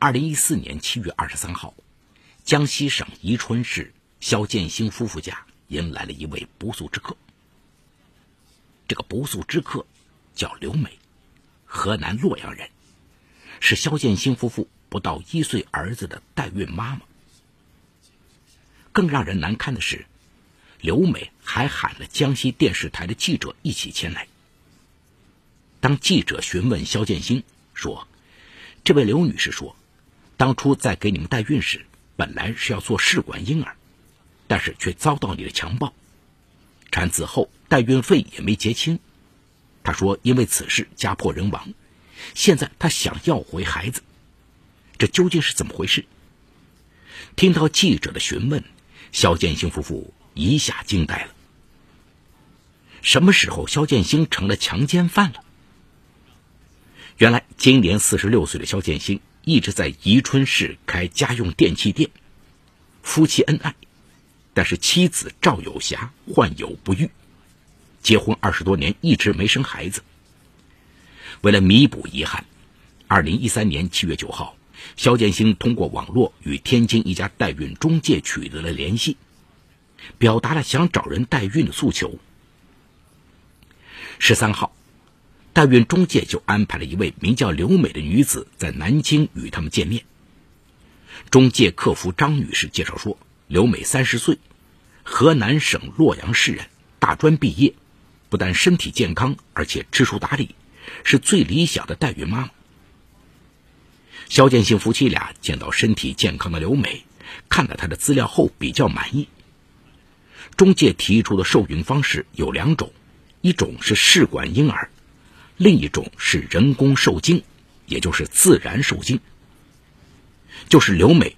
二零一四年七月二十三号，江西省宜春市肖建兴夫妇家迎来了一位不速之客。这个不速之客叫刘美，河南洛阳人，是肖建兴夫妇不到一岁儿子的代孕妈妈。更让人难堪的是，刘美还喊了江西电视台的记者一起前来。当记者询问肖建兴说：“这位刘女士说。”当初在给你们代孕时，本来是要做试管婴儿，但是却遭到你的强暴，产子后代孕费也没结清。他说因为此事家破人亡，现在他想要回孩子，这究竟是怎么回事？听到记者的询问，肖建兴夫妇一下惊呆了。什么时候肖建兴成了强奸犯了？原来今年四十六岁的肖建兴。一直在宜春市开家用电器店，夫妻恩爱，但是妻子赵有霞患有不育，结婚二十多年一直没生孩子。为了弥补遗憾，二零一三年七月九号，肖建兴通过网络与天津一家代孕中介取得了联系，表达了想找人代孕的诉求。十三号。代孕中介就安排了一位名叫刘美的女子在南京与他们见面。中介客服张女士介绍说，刘美三十岁，河南省洛阳市人，大专毕业，不但身体健康，而且知书达理，是最理想的代孕妈妈。肖建兴夫妻俩见到身体健康的刘美，看了她的资料后比较满意。中介提出的受孕方式有两种，一种是试管婴儿。另一种是人工受精，也就是自然受精，就是刘美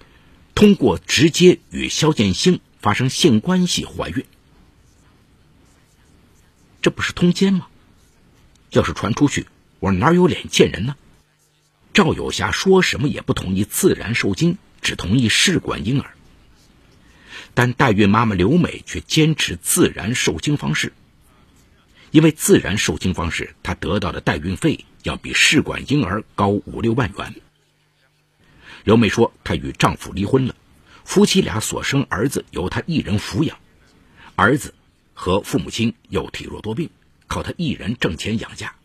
通过直接与肖建兴发生性关系怀孕，这不是通奸吗？要是传出去，我哪有脸见人呢？赵有霞说什么也不同意自然受精，只同意试管婴儿，但代孕妈妈刘美却坚持自然受精方式。因为自然受精方式，她得到的代孕费要比试管婴儿高五六万元。刘美说，她与丈夫离婚了，夫妻俩所生儿子由她一人抚养，儿子和父母亲又体弱多病，靠她一人挣钱养家，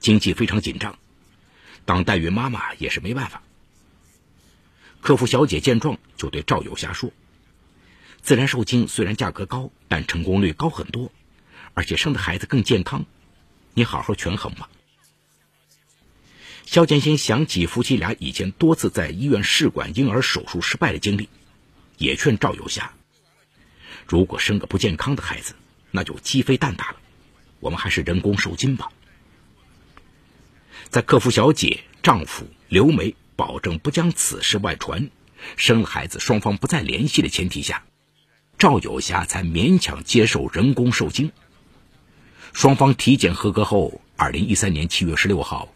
经济非常紧张。当代孕妈妈也是没办法。客服小姐见状，就对赵有霞说：“自然受精虽然价格高，但成功率高很多。”而且生的孩子更健康，你好好权衡吧。肖建新想起夫妻俩以前多次在医院试管婴儿手术失败的经历，也劝赵有霞：如果生个不健康的孩子，那就鸡飞蛋打了。我们还是人工受精吧。在客服小姐、丈夫刘梅保证不将此事外传，生了孩子双方不再联系的前提下，赵有霞才勉强接受人工受精。双方体检合格后，二零一三年七月十六号，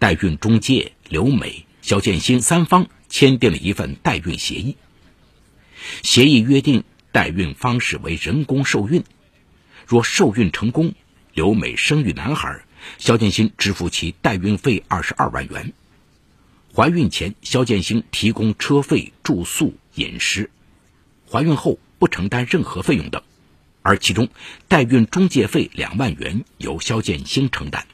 代孕中介刘美、肖建新三方签订了一份代孕协议。协议约定，代孕方式为人工受孕。若受孕成功，刘美生育男孩，肖建新支付其代孕费二十二万元。怀孕前，肖建新提供车费、住宿、饮食；怀孕后不承担任何费用等。而其中，代孕中介费两万元由肖建兴承担。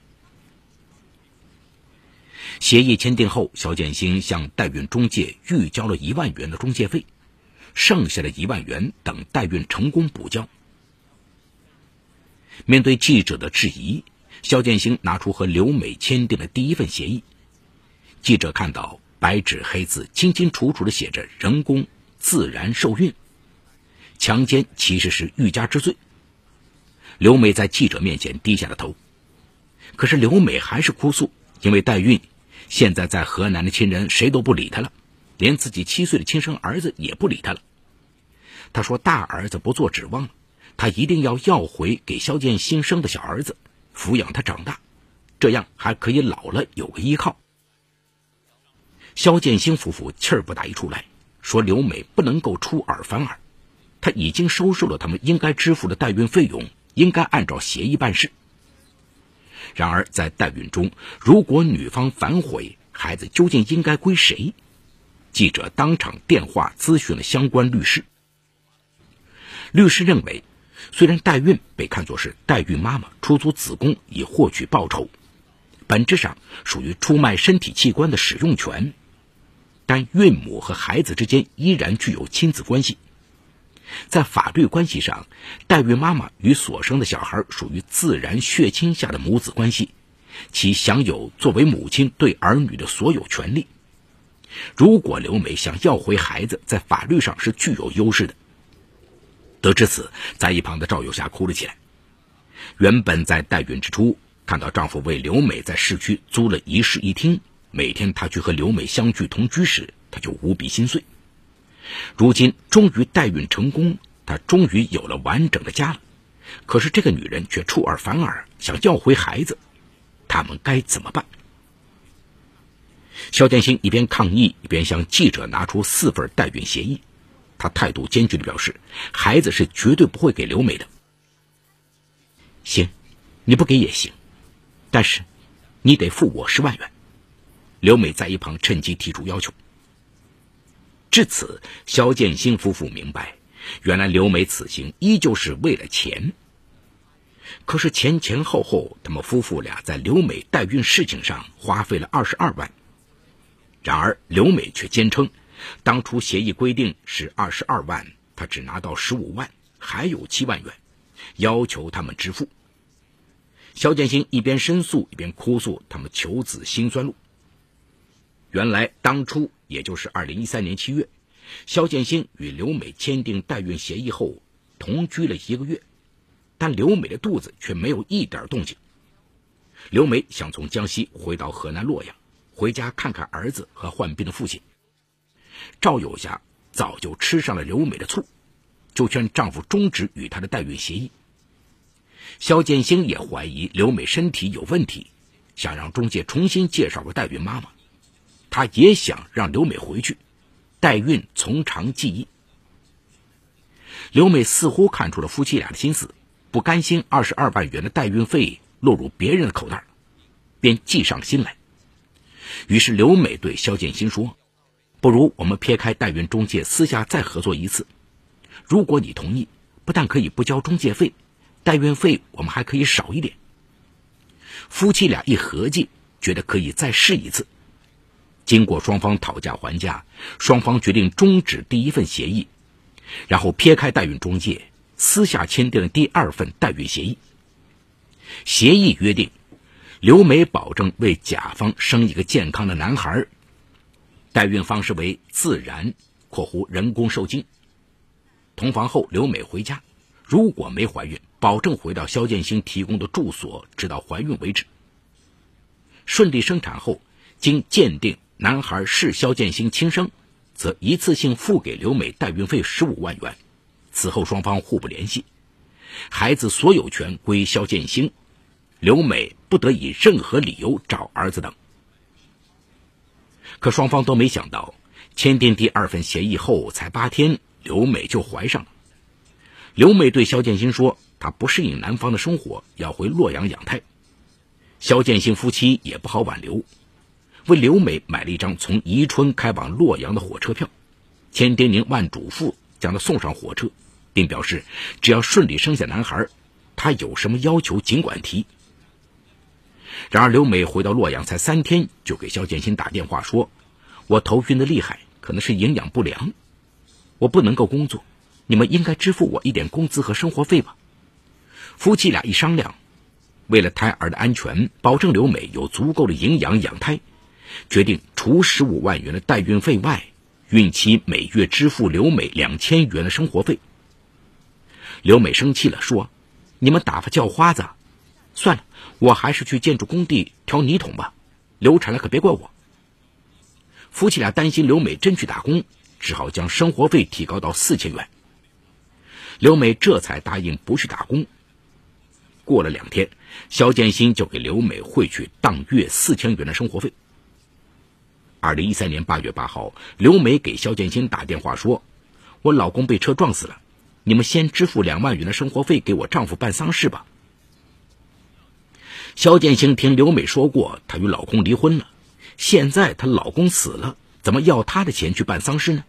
协议签订后，肖建兴向代孕中介预交了一万元的中介费，剩下的一万元等代孕成功补交。面对记者的质疑，肖建兴拿出和刘美签订的第一份协议。记者看到白纸黑字、清清楚楚的写着“人工自然受孕”。强奸其实是欲加之罪。刘美在记者面前低下了头，可是刘美还是哭诉，因为代孕，现在在河南的亲人谁都不理她了，连自己七岁的亲生儿子也不理她了。她说：“大儿子不做指望了，她一定要要回给肖建新生的小儿子，抚养他长大，这样还可以老了有个依靠。”肖建新夫妇气儿不打一处来，说刘美不能够出尔反尔。他已经收受了他们应该支付的代孕费用，应该按照协议办事。然而，在代孕中，如果女方反悔，孩子究竟应该归谁？记者当场电话咨询了相关律师。律师认为，虽然代孕被看作是代孕妈妈出租子宫以获取报酬，本质上属于出卖身体器官的使用权，但孕母和孩子之间依然具有亲子关系。在法律关系上，代孕妈妈与所生的小孩属于自然血亲下的母子关系，其享有作为母亲对儿女的所有权利。如果刘美想要回孩子，在法律上是具有优势的。得知此，在一旁的赵有霞哭了起来。原本在代孕之初，看到丈夫为刘美在市区租了一室一厅，每天她去和刘美相聚同居时，她就无比心碎。如今终于代孕成功，她终于有了完整的家了。可是这个女人却出尔反尔，想要回孩子，他们该怎么办？肖建新一边抗议，一边向记者拿出四份代孕协议。他态度坚决地表示：“孩子是绝对不会给刘美的。”行，你不给也行，但是你得付我十万元。刘美在一旁趁机提出要求。至此，肖建新夫妇明白，原来刘美此行依旧是为了钱。可是前前后后，他们夫妇俩在刘美代孕事情上花费了二十二万。然而刘美却坚称。当初协议规定是二十二万，他只拿到十五万，还有七万元，要求他们支付。肖建新一边申诉一边哭诉他们求子辛酸路。原来当初也就是二零一三年七月，肖建新与刘美签订代孕协议后同居了一个月，但刘美的肚子却没有一点动静。刘美想从江西回到河南洛阳，回家看看儿子和患病的父亲。赵有霞早就吃上了刘美的醋，就劝丈夫终止与她的代孕协议。肖建兴也怀疑刘美身体有问题，想让中介重新介绍个代孕妈妈。他也想让刘美回去，代孕从长计议。刘美似乎看出了夫妻俩的心思，不甘心二十二万元的代孕费落入别人的口袋，便计上心来。于是刘美对肖建新说。不如我们撇开代孕中介，私下再合作一次。如果你同意，不但可以不交中介费，代孕费我们还可以少一点。夫妻俩一合计，觉得可以再试一次。经过双方讨价还价，双方决定终止第一份协议，然后撇开代孕中介，私下签订了第二份代孕协议。协议约定，刘美保证为甲方生一个健康的男孩。代孕方式为自然（括弧人工受精）。同房后，刘美回家，如果没怀孕，保证回到肖建新提供的住所，直到怀孕为止。顺利生产后，经鉴定男孩是肖建新亲生，则一次性付给刘美代孕费十五万元。此后双方互不联系，孩子所有权归肖建新，刘美不得以任何理由找儿子等。可双方都没想到，签订第二份协议后才八天，刘美就怀上了。刘美对肖建新说：“她不适应南方的生活，要回洛阳养胎。”肖建新夫妻也不好挽留，为刘美买了一张从宜春开往洛阳的火车票，千叮咛万嘱咐将她送上火车，并表示只要顺利生下男孩，他有什么要求尽管提。然而，刘美回到洛阳才三天，就给肖建新打电话说：“我头晕的厉害，可能是营养不良，我不能够工作，你们应该支付我一点工资和生活费吧。”夫妻俩一商量，为了胎儿的安全，保证刘美有足够的营养养胎，决定除十五万元的代孕费外，孕期每月支付刘美两千元的生活费。刘美生气了，说：“你们打发叫花子。”算了，我还是去建筑工地挑泥桶吧。流产了可别怪我。夫妻俩担心刘美真去打工，只好将生活费提高到四千元。刘美这才答应不去打工。过了两天，肖建新就给刘美汇去当月四千元的生活费。二零一三年八月八号，刘梅给肖建新打电话说：“我老公被车撞死了，你们先支付两万元的生活费给我丈夫办丧事吧。”肖建兴听刘美说过，她与老公离婚了，现在她老公死了，怎么要她的钱去办丧事呢？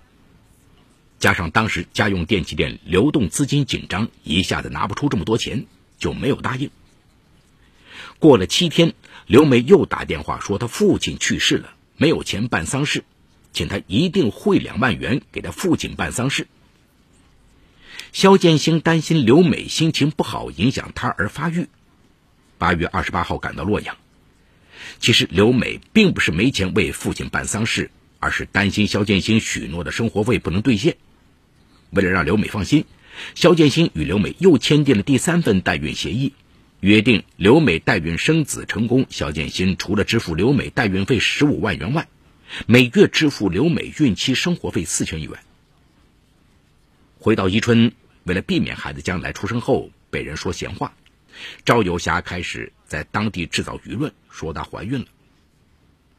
加上当时家用电器店流动资金紧张，一下子拿不出这么多钱，就没有答应。过了七天，刘美又打电话说她父亲去世了，没有钱办丧事，请他一定汇两万元给他父亲办丧事。肖建兴担心刘美心情不好影响他儿发育，八月二十八号赶到洛阳。其实刘美并不是没钱为父亲办丧事，而是担心肖建兴许诺的生活费不能兑现。为了让刘美放心，肖建兴与刘美又签订了第三份代孕协议，约定刘美代孕生子成功，肖建新除了支付刘美代孕费十五万元外，每月支付刘美孕期生活费四千余元。回到宜春，为了避免孩子将来出生后被人说闲话，赵有霞开始在当地制造舆论，说她怀孕了。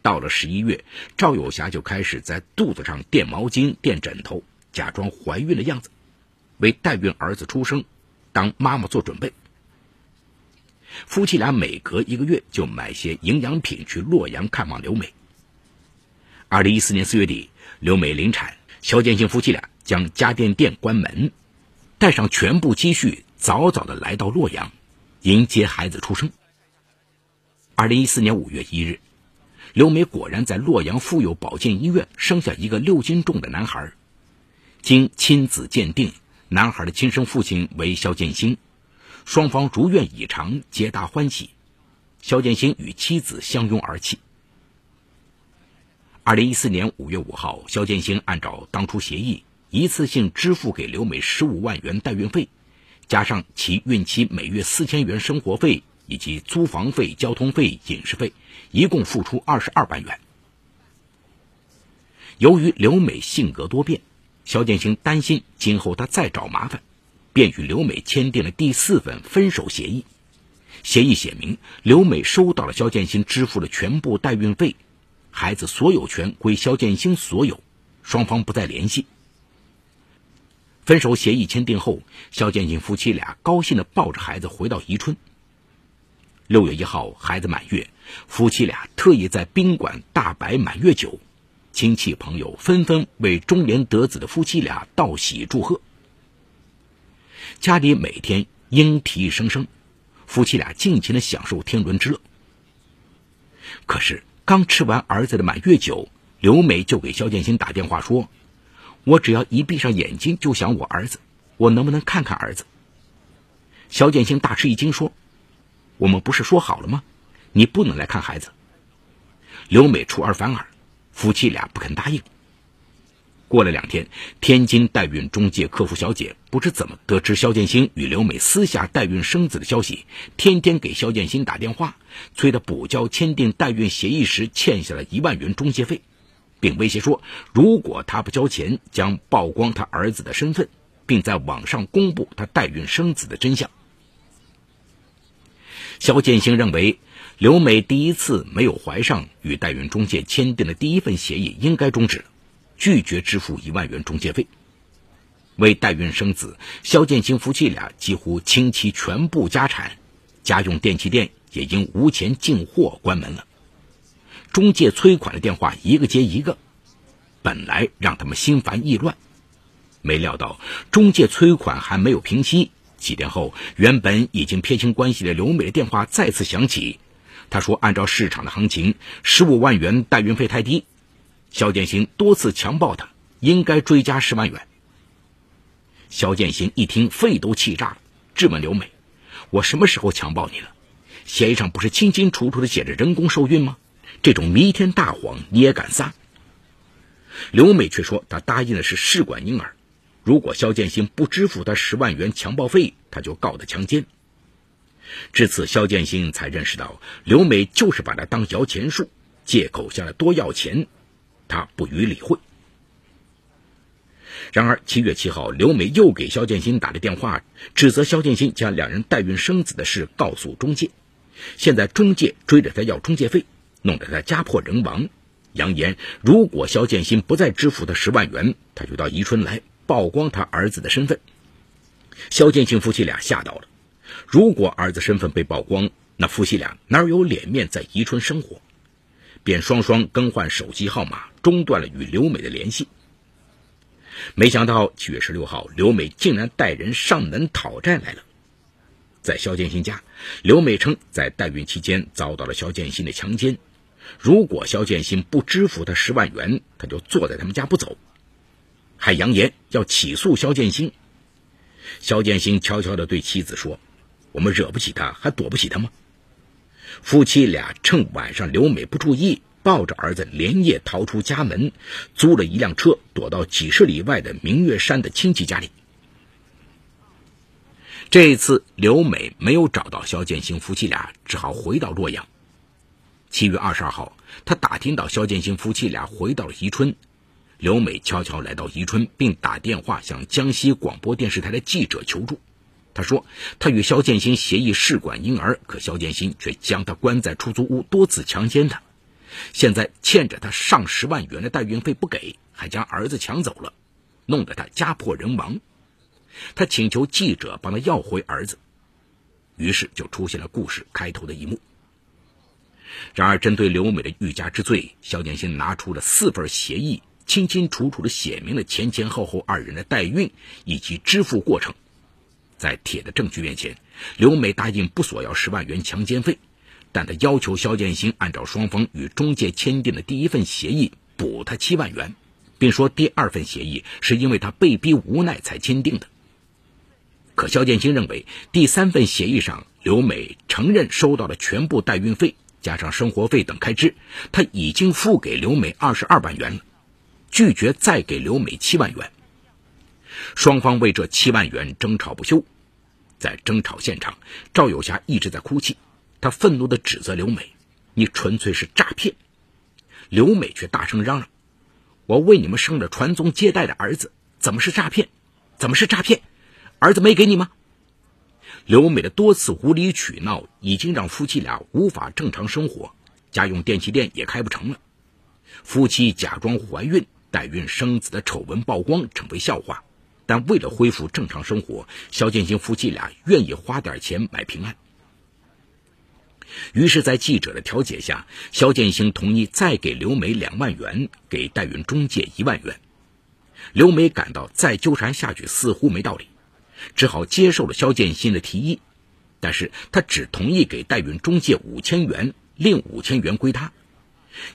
到了十一月，赵有霞就开始在肚子上垫毛巾、垫枕头，假装怀孕的样子，为代孕儿子出生当妈妈做准备。夫妻俩每隔一个月就买些营养品去洛阳看望刘美。二零一四年四月底，刘美临产，肖建兴夫妻俩。将家电店关门，带上全部积蓄，早早的来到洛阳，迎接孩子出生。二零一四年五月一日，刘美果然在洛阳妇幼保健医院生下一个六斤重的男孩。经亲子鉴定，男孩的亲生父亲为肖建兴，双方如愿以偿，皆大欢喜。肖建兴与妻子相拥而泣。二零一四年五月五号，肖建兴按照当初协议。一次性支付给刘美十五万元代孕费，加上其孕期每月四千元生活费以及租房费、交通费、饮食费，一共付出二十二万元。由于刘美性格多变，肖建兴担心今后她再找麻烦，便与刘美签订了第四份分手协议。协议写明，刘美收到了肖建兴支付的全部代孕费，孩子所有权归肖建兴所有，双方不再联系。分手协议签订后，肖建兴夫妻俩高兴地抱着孩子回到宜春。六月一号，孩子满月，夫妻俩特意在宾馆大摆满月酒，亲戚朋友纷纷为中年得子的夫妻俩道喜祝贺。家里每天莺啼声声，夫妻俩尽情地享受天伦之乐。可是，刚吃完儿子的满月酒，刘美就给肖建新打电话说。我只要一闭上眼睛就想我儿子，我能不能看看儿子？肖建兴大吃一惊说：“我们不是说好了吗？你不能来看孩子。”刘美出尔反尔，夫妻俩不肯答应。过了两天，天津代孕中介客服小姐不知怎么得知肖建兴与刘美私下代孕生子的消息，天天给肖建兴打电话，催他补交签订代孕协议时欠下了一万元中介费。并威胁说，如果他不交钱，将曝光他儿子的身份，并在网上公布他代孕生子的真相。肖建兴认为，刘美第一次没有怀上，与代孕中介签订的第一份协议应该终止，拒绝支付一万元中介费。为代孕生子，肖建兴夫妻俩几乎倾其全部家产，家用电器店也因无钱进货关门了。中介催款的电话一个接一个，本来让他们心烦意乱，没料到中介催款还没有平息。几天后，原本已经撇清关系的刘美的电话再次响起。他说：“按照市场的行情，十五万元代孕费太低。”肖建新多次强暴他，应该追加十万元。肖建新一听，肺都气炸了，质问刘美：“我什么时候强暴你了？协议上不是清清楚楚的写着人工受孕吗？”这种弥天大谎你也敢撒？刘美却说她答应的是试管婴儿，如果肖建新不支付她十万元强暴费，他就告他强奸。至此，肖建新才认识到刘美就是把他当摇钱树，借口向他多要钱，他不予理会。然而七月七号，刘美又给肖建新打了电话，指责肖建新将两人代孕生子的事告诉中介，现在中介追着他要中介费。弄得他家破人亡，扬言如果肖建新不再支付他十万元，他就到宜春来曝光他儿子的身份。肖建新夫妻俩吓到了，如果儿子身份被曝光，那夫妻俩哪有脸面在宜春生活？便双双更换手机号码，中断了与刘美的联系。没想到七月十六号，刘美竟然带人上门讨债来了。在肖建新家，刘美称在代孕期间遭到了肖建新的强奸，如果肖建新不支付他十万元，他就坐在他们家不走，还扬言要起诉肖建新。肖建新悄悄地对妻子说：“我们惹不起他，还躲不起他吗？”夫妻俩趁晚上刘美不注意。抱着儿子连夜逃出家门，租了一辆车，躲到几十里外的明月山的亲戚家里。这一次刘美没有找到肖建兴夫妻俩，只好回到洛阳。七月二十二号，他打听到肖建兴夫妻俩回到了宜春，刘美悄悄来到宜春，并打电话向江西广播电视台的记者求助。他说，他与肖建兴协议试管婴儿，可肖建兴却将他关在出租屋，多次强奸他。现在欠着他上十万元的代孕费不给，还将儿子抢走了，弄得他家破人亡。他请求记者帮他要回儿子，于是就出现了故事开头的一幕。然而，针对刘美的欲加之罪，肖建新拿出了四份协议，清清楚楚地写明了前前后后二人的代孕以及支付过程。在铁的证据面前，刘美答应不索要十万元强奸费。但他要求肖建新按照双方与中介签订的第一份协议补他七万元，并说第二份协议是因为他被逼无奈才签订的。可肖建新认为第三份协议上刘美承认收到了全部代孕费加上生活费等开支，他已经付给刘美二十二万元了，拒绝再给刘美七万元。双方为这七万元争吵不休，在争吵现场，赵有霞一直在哭泣。他愤怒地指责刘美：“你纯粹是诈骗！”刘美却大声嚷嚷：“我为你们生了传宗接代的儿子，怎么是诈骗？怎么是诈骗？儿子没给你吗？”刘美的多次无理取闹已经让夫妻俩无法正常生活，家用电器店也开不成了。夫妻假装怀孕、代孕生子的丑闻曝光，成为笑话。但为了恢复正常生活，肖建新夫妻俩愿意花点钱买平安。于是，在记者的调解下，肖建兴同意再给刘美两万元，给代孕中介一万元。刘美感到再纠缠下去似乎没道理，只好接受了肖建新的提议，但是他只同意给代孕中介五千元，另五千元归他。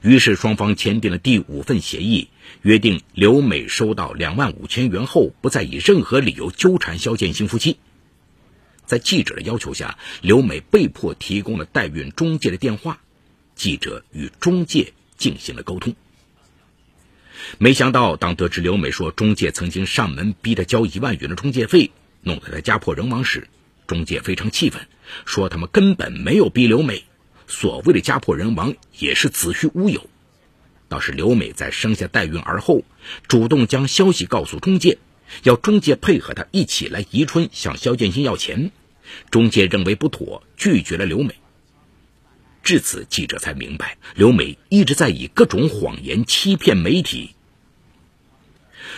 于是，双方签订了第五份协议，约定刘美收到两万五千元后，不再以任何理由纠缠肖建新夫妻。在记者的要求下，刘美被迫提供了代孕中介的电话，记者与中介进行了沟通。没想到，当得知刘美说中介曾经上门逼她交一万元的中介费，弄得她家破人亡时，中介非常气愤，说他们根本没有逼刘美，所谓的家破人亡也是子虚乌有。倒是刘美在生下代孕儿后，主动将消息告诉中介，要中介配合她一起来宜春向肖建新要钱。中介认为不妥，拒绝了刘美。至此，记者才明白，刘美一直在以各种谎言欺骗媒体。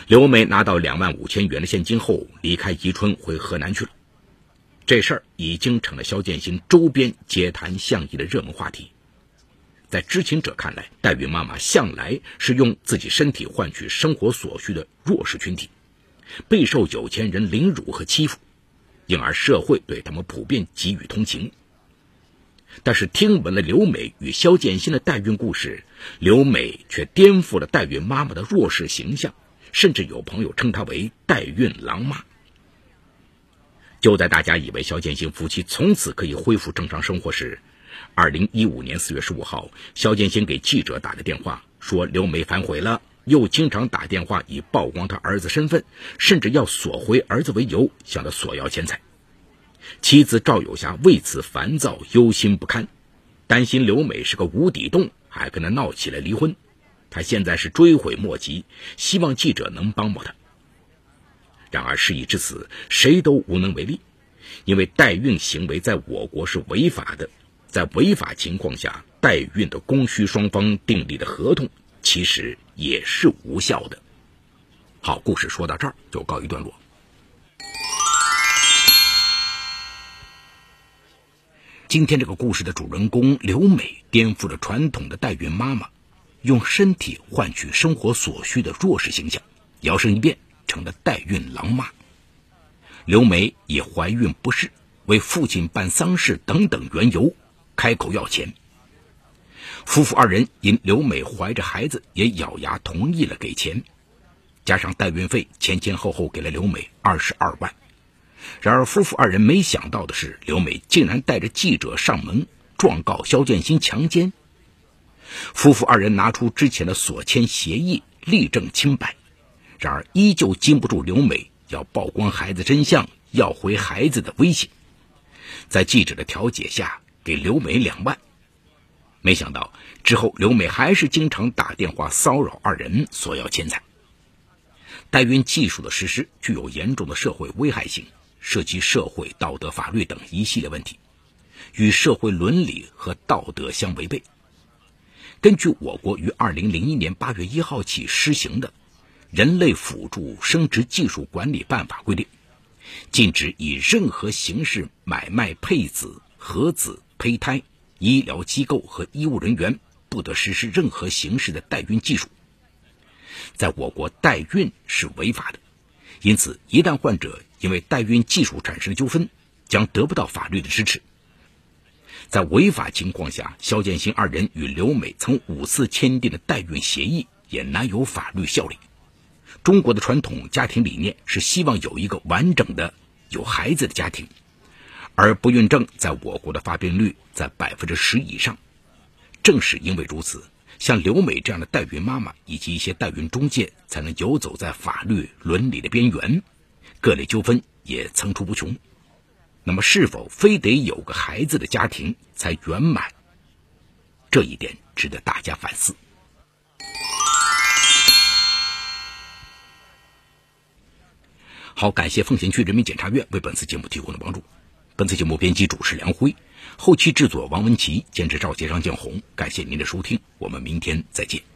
刘美拿到两万五千元的现金后，离开宜春回河南去了。这事儿已经成了肖建新周边街谈巷议的热门话题。在知情者看来，代孕妈妈向来是用自己身体换取生活所需的弱势群体，备受有钱人凌辱和欺负。因而社会对他们普遍给予同情。但是听闻了刘美与肖建新的代孕故事，刘美却颠覆了代孕妈妈的弱势形象，甚至有朋友称她为“代孕狼妈”。就在大家以为肖建新夫妻从此可以恢复正常生活时，二零一五年四月十五号，肖建新给记者打了电话，说刘美反悔了。又经常打电话以曝光他儿子身份，甚至要索回儿子为由向他索要钱财。妻子赵有霞为此烦躁忧心不堪，担心刘美是个无底洞，还跟他闹起了离婚。他现在是追悔莫及，希望记者能帮帮他。然而事已至此，谁都无能为力，因为代孕行为在我国是违法的，在违法情况下，代孕的供需双方订立的合同。其实也是无效的。好，故事说到这儿就告一段落。今天这个故事的主人公刘美颠覆了传统的代孕妈妈，用身体换取生活所需的弱势形象，摇身一变成了代孕狼妈。刘美以怀孕不适、为父亲办丧事等等缘由，开口要钱。夫妇二人因刘美怀着孩子，也咬牙同意了给钱，加上代孕费，前前后后给了刘美二十二万。然而，夫妇二人没想到的是，刘美竟然带着记者上门状告肖建新强奸。夫妇二人拿出之前的所签协议，力证清白，然而依旧禁不住刘美要曝光孩子真相、要回孩子的威胁。在记者的调解下，给刘美两万。没想到之后，刘美还是经常打电话骚扰二人，索要钱财。代孕技术的实施具有严重的社会危害性。涉及社会道德、法律等一系列问题，与社会伦理和道德相违背。根据我国于二零零一年八月一号起施行的《人类辅助生殖技术管理办法》规定，禁止以任何形式买卖配子、合子、胚胎，医疗机构和医务人员不得实施任何形式的代孕技术。在我国，代孕是违法的，因此一旦患者。因为代孕技术产生的纠纷，将得不到法律的支持。在违法情况下，肖建新二人与刘美曾五次签订的代孕协议也难有法律效力。中国的传统家庭理念是希望有一个完整的有孩子的家庭，而不孕症在我国的发病率在百分之十以上。正是因为如此，像刘美这样的代孕妈妈以及一些代孕中介，才能游走在法律伦理的边缘。各类纠纷也层出不穷，那么是否非得有个孩子的家庭才圆满？这一点值得大家反思。好，感谢奉贤区人民检察院为本次节目提供的帮助。本次节目编辑主持梁辉，后期制作王文琪，监制赵杰、张建红。感谢您的收听，我们明天再见。